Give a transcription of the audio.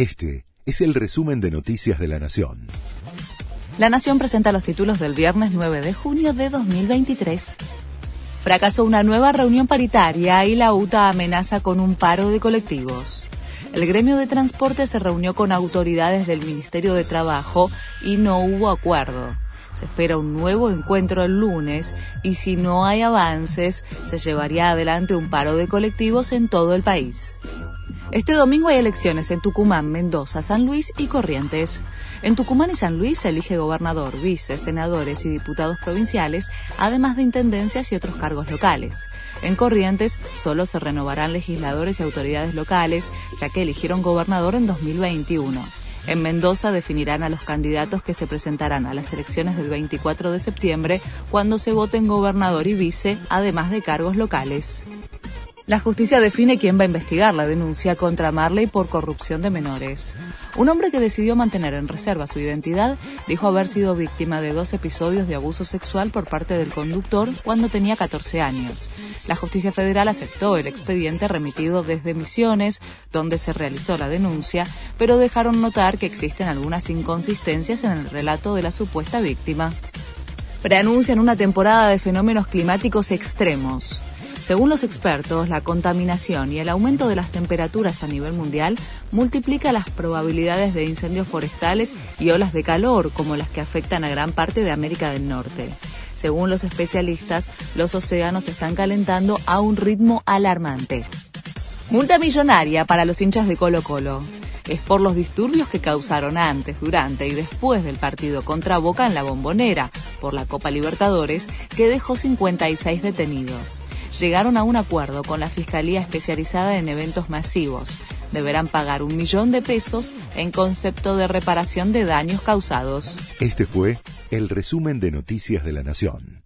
Este es el resumen de Noticias de la Nación. La Nación presenta los títulos del viernes 9 de junio de 2023. Fracasó una nueva reunión paritaria y la UTA amenaza con un paro de colectivos. El gremio de transporte se reunió con autoridades del Ministerio de Trabajo y no hubo acuerdo. Se espera un nuevo encuentro el lunes y si no hay avances, se llevaría adelante un paro de colectivos en todo el país. Este domingo hay elecciones en Tucumán, Mendoza, San Luis y Corrientes. En Tucumán y San Luis se elige gobernador, vice, senadores y diputados provinciales, además de intendencias y otros cargos locales. En Corrientes solo se renovarán legisladores y autoridades locales, ya que eligieron gobernador en 2021. En Mendoza definirán a los candidatos que se presentarán a las elecciones del 24 de septiembre, cuando se voten gobernador y vice, además de cargos locales. La justicia define quién va a investigar la denuncia contra Marley por corrupción de menores. Un hombre que decidió mantener en reserva su identidad dijo haber sido víctima de dos episodios de abuso sexual por parte del conductor cuando tenía 14 años. La justicia federal aceptó el expediente remitido desde Misiones, donde se realizó la denuncia, pero dejaron notar que existen algunas inconsistencias en el relato de la supuesta víctima. Preanuncian una temporada de fenómenos climáticos extremos. Según los expertos, la contaminación y el aumento de las temperaturas a nivel mundial multiplica las probabilidades de incendios forestales y olas de calor como las que afectan a gran parte de América del Norte. Según los especialistas, los océanos están calentando a un ritmo alarmante. Multa millonaria para los hinchas de Colo Colo. Es por los disturbios que causaron antes, durante y después del partido contra Boca en la Bombonera por la Copa Libertadores, que dejó 56 detenidos llegaron a un acuerdo con la Fiscalía Especializada en Eventos Masivos. Deberán pagar un millón de pesos en concepto de reparación de daños causados. Este fue el resumen de Noticias de la Nación.